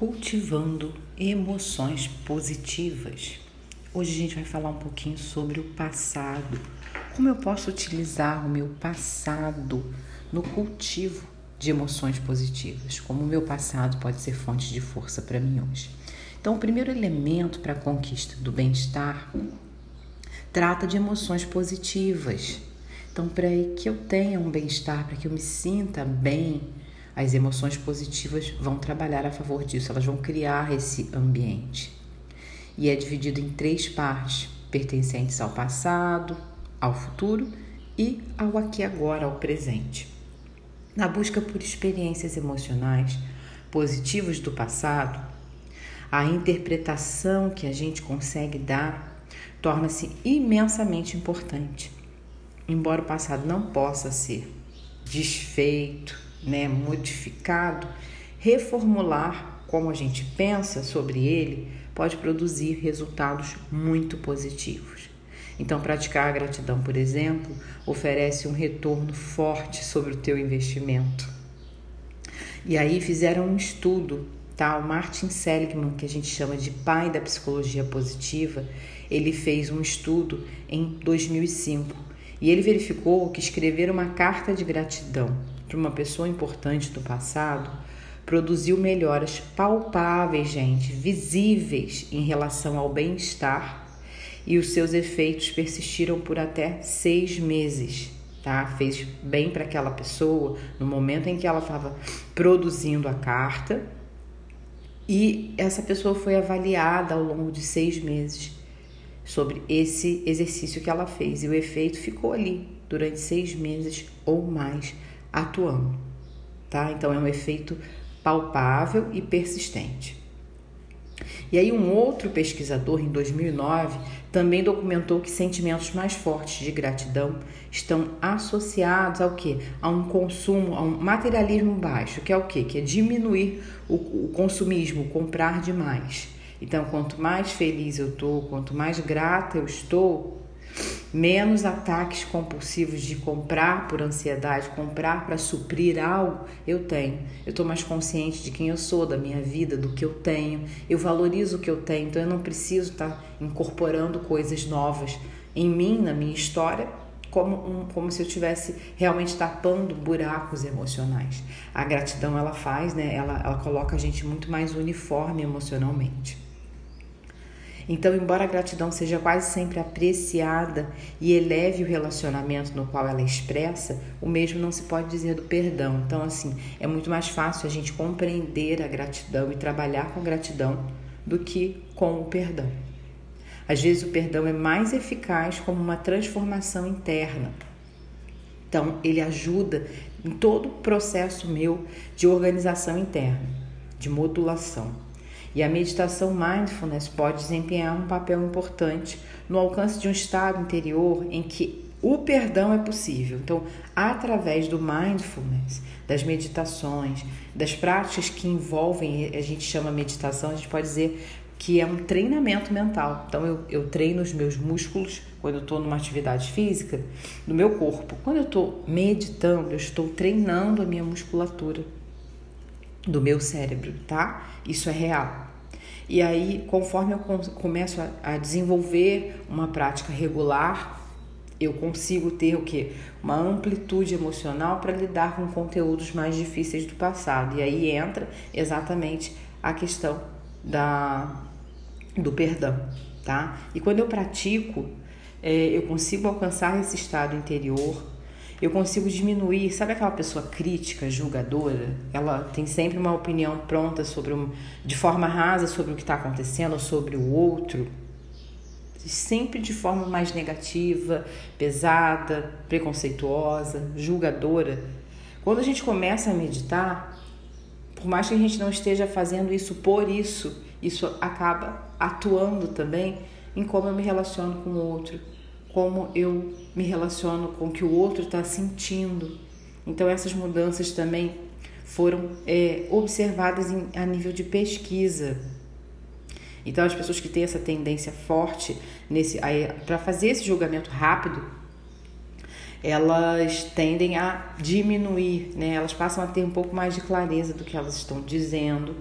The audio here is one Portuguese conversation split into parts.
cultivando emoções positivas. Hoje a gente vai falar um pouquinho sobre o passado. Como eu posso utilizar o meu passado no cultivo de emoções positivas? Como o meu passado pode ser fonte de força para mim hoje? Então, o primeiro elemento para a conquista do bem-estar trata de emoções positivas. Então, para que eu tenha um bem-estar, para que eu me sinta bem, as emoções positivas vão trabalhar a favor disso, elas vão criar esse ambiente. E é dividido em três partes, pertencentes ao passado, ao futuro e ao aqui agora, ao presente. Na busca por experiências emocionais positivas do passado, a interpretação que a gente consegue dar torna-se imensamente importante. Embora o passado não possa ser desfeito, né, modificado, reformular como a gente pensa sobre ele pode produzir resultados muito positivos. Então, praticar a gratidão, por exemplo, oferece um retorno forte sobre o teu investimento. E aí fizeram um estudo, tá? O Martin Seligman, que a gente chama de pai da psicologia positiva, ele fez um estudo em 2005 e ele verificou que escrever uma carta de gratidão para uma pessoa importante do passado produziu melhoras palpáveis, gente, visíveis em relação ao bem-estar e os seus efeitos persistiram por até seis meses. Tá? Fez bem para aquela pessoa no momento em que ela estava produzindo a carta e essa pessoa foi avaliada ao longo de seis meses sobre esse exercício que ela fez e o efeito ficou ali durante seis meses ou mais atuando, tá? Então é um efeito palpável e persistente. E aí um outro pesquisador em 2009 também documentou que sentimentos mais fortes de gratidão estão associados ao que? A um consumo, a um materialismo baixo, que é o que? Que é diminuir o, o consumismo, comprar demais. Então, quanto mais feliz eu estou, quanto mais grata eu estou, menos ataques compulsivos de comprar por ansiedade, comprar para suprir algo, eu tenho. Eu estou mais consciente de quem eu sou, da minha vida, do que eu tenho. Eu valorizo o que eu tenho, então eu não preciso estar tá incorporando coisas novas em mim, na minha história, como, um, como se eu estivesse realmente tapando buracos emocionais. A gratidão ela faz, né? Ela, ela coloca a gente muito mais uniforme emocionalmente. Então, embora a gratidão seja quase sempre apreciada e eleve o relacionamento no qual ela expressa, o mesmo não se pode dizer do perdão. Então, assim, é muito mais fácil a gente compreender a gratidão e trabalhar com gratidão do que com o perdão. Às vezes, o perdão é mais eficaz como uma transformação interna. Então, ele ajuda em todo o processo meu de organização interna, de modulação. E a meditação mindfulness pode desempenhar um papel importante no alcance de um estado interior em que o perdão é possível. Então, através do mindfulness, das meditações, das práticas que envolvem, a gente chama meditação, a gente pode dizer que é um treinamento mental. Então, eu, eu treino os meus músculos quando eu estou numa atividade física, no meu corpo. Quando eu estou meditando, eu estou treinando a minha musculatura do meu cérebro, tá? Isso é real. E aí, conforme eu começo a, desenvolver uma prática regular, eu consigo ter o que? Uma amplitude emocional para lidar com conteúdos mais difíceis do passado. E aí entra exatamente a questão da, do perdão, tá? E quando eu pratico, é, eu consigo alcançar esse estado interior eu consigo diminuir. Sabe aquela pessoa crítica, julgadora? Ela tem sempre uma opinião pronta sobre um, de forma rasa sobre o que está acontecendo, sobre o outro, sempre de forma mais negativa, pesada, preconceituosa, julgadora. Quando a gente começa a meditar, por mais que a gente não esteja fazendo isso por isso, isso acaba atuando também em como eu me relaciono com o outro como eu me relaciono com o que o outro está sentindo. Então, essas mudanças também foram é, observadas em, a nível de pesquisa. Então, as pessoas que têm essa tendência forte para fazer esse julgamento rápido, elas tendem a diminuir, né? elas passam a ter um pouco mais de clareza do que elas estão dizendo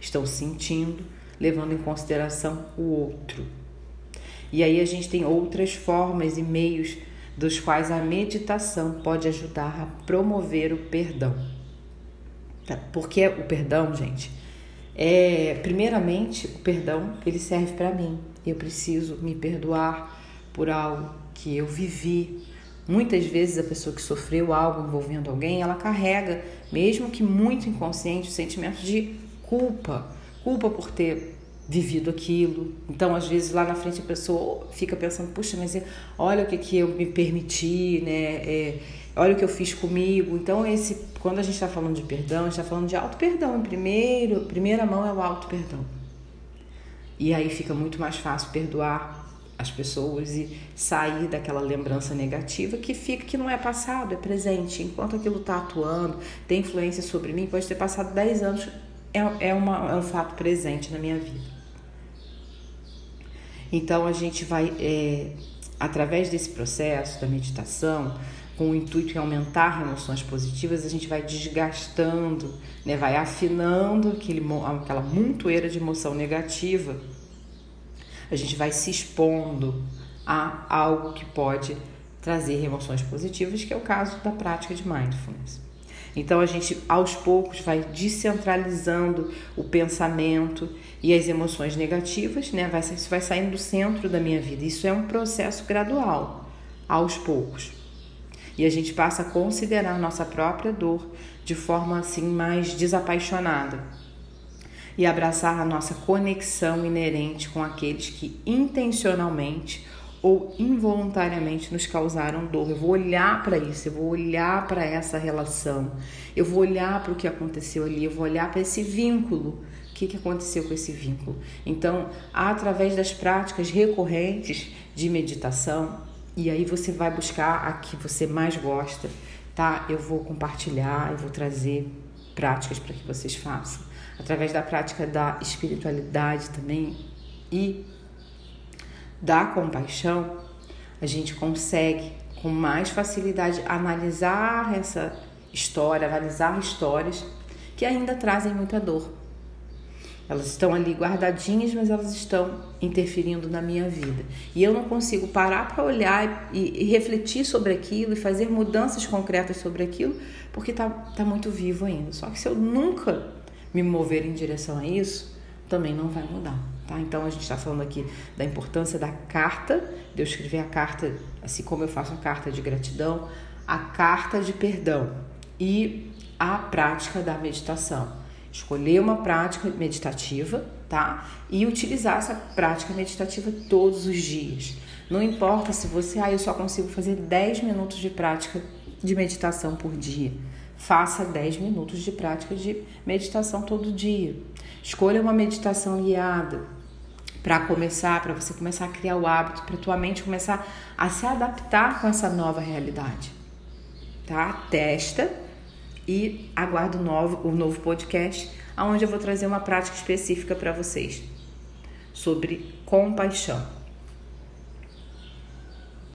estão sentindo, levando em consideração o outro. E aí a gente tem outras formas e meios dos quais a meditação pode ajudar a promover o perdão. Tá? Porque o perdão, gente, é primeiramente o perdão ele serve para mim. Eu preciso me perdoar por algo que eu vivi. Muitas vezes a pessoa que sofreu algo envolvendo alguém, ela carrega, mesmo que muito inconsciente, o sentimento de culpa, culpa por ter vivido aquilo. Então, às vezes, lá na frente a pessoa fica pensando, puxa, mas olha o que, que eu me permiti, né? É, olha o que eu fiz comigo. Então, esse, quando a gente está falando de perdão, a gente está falando de auto-perdão. Em primeiro, primeira mão é o auto-perdão. E aí fica muito mais fácil perdoar as pessoas e sair daquela lembrança negativa que fica que não é passado, é presente. Enquanto aquilo está atuando, tem influência sobre mim, pode ter passado 10 anos, é, é, uma, é um fato presente na minha vida. Então a gente vai, é, através desse processo da meditação, com o intuito de aumentar emoções positivas, a gente vai desgastando, né, vai afinando aquele, aquela montoeira de emoção negativa. A gente vai se expondo a algo que pode trazer emoções positivas, que é o caso da prática de mindfulness. Então a gente aos poucos vai descentralizando o pensamento e as emoções negativas, né? Vai, isso vai saindo do centro da minha vida. Isso é um processo gradual, aos poucos. E a gente passa a considerar nossa própria dor de forma assim mais desapaixonada e abraçar a nossa conexão inerente com aqueles que intencionalmente ou involuntariamente nos causaram dor. Eu vou olhar para isso, eu vou olhar para essa relação, eu vou olhar para o que aconteceu ali, eu vou olhar para esse vínculo. O que, que aconteceu com esse vínculo? Então, através das práticas recorrentes de meditação, e aí você vai buscar a que você mais gosta, tá? Eu vou compartilhar, eu vou trazer práticas para que vocês façam. Através da prática da espiritualidade também e da compaixão, a gente consegue com mais facilidade analisar essa história, analisar histórias que ainda trazem muita dor. Elas estão ali guardadinhas, mas elas estão interferindo na minha vida. E eu não consigo parar para olhar e, e, refletir sobre aquilo e fazer mudanças concretas sobre aquilo, porque está tá muito vivo ainda. Só que se eu nunca me mover em direção a isso, também não vai mudar. Tá? Então a gente está falando aqui da importância da carta, de eu escrever a carta, assim como eu faço a carta de gratidão, a carta de perdão e a prática da meditação. Escolher uma prática meditativa, tá? E utilizar essa prática meditativa todos os dias. Não importa se você, ah, eu só consigo fazer 10 minutos de prática de meditação por dia. Faça 10 minutos de prática de meditação todo dia. Escolha uma meditação guiada para começar, para você começar a criar o hábito, para tua mente começar a se adaptar com essa nova realidade. Tá? Testa e aguardo o novo, o novo podcast, onde eu vou trazer uma prática específica para vocês sobre compaixão.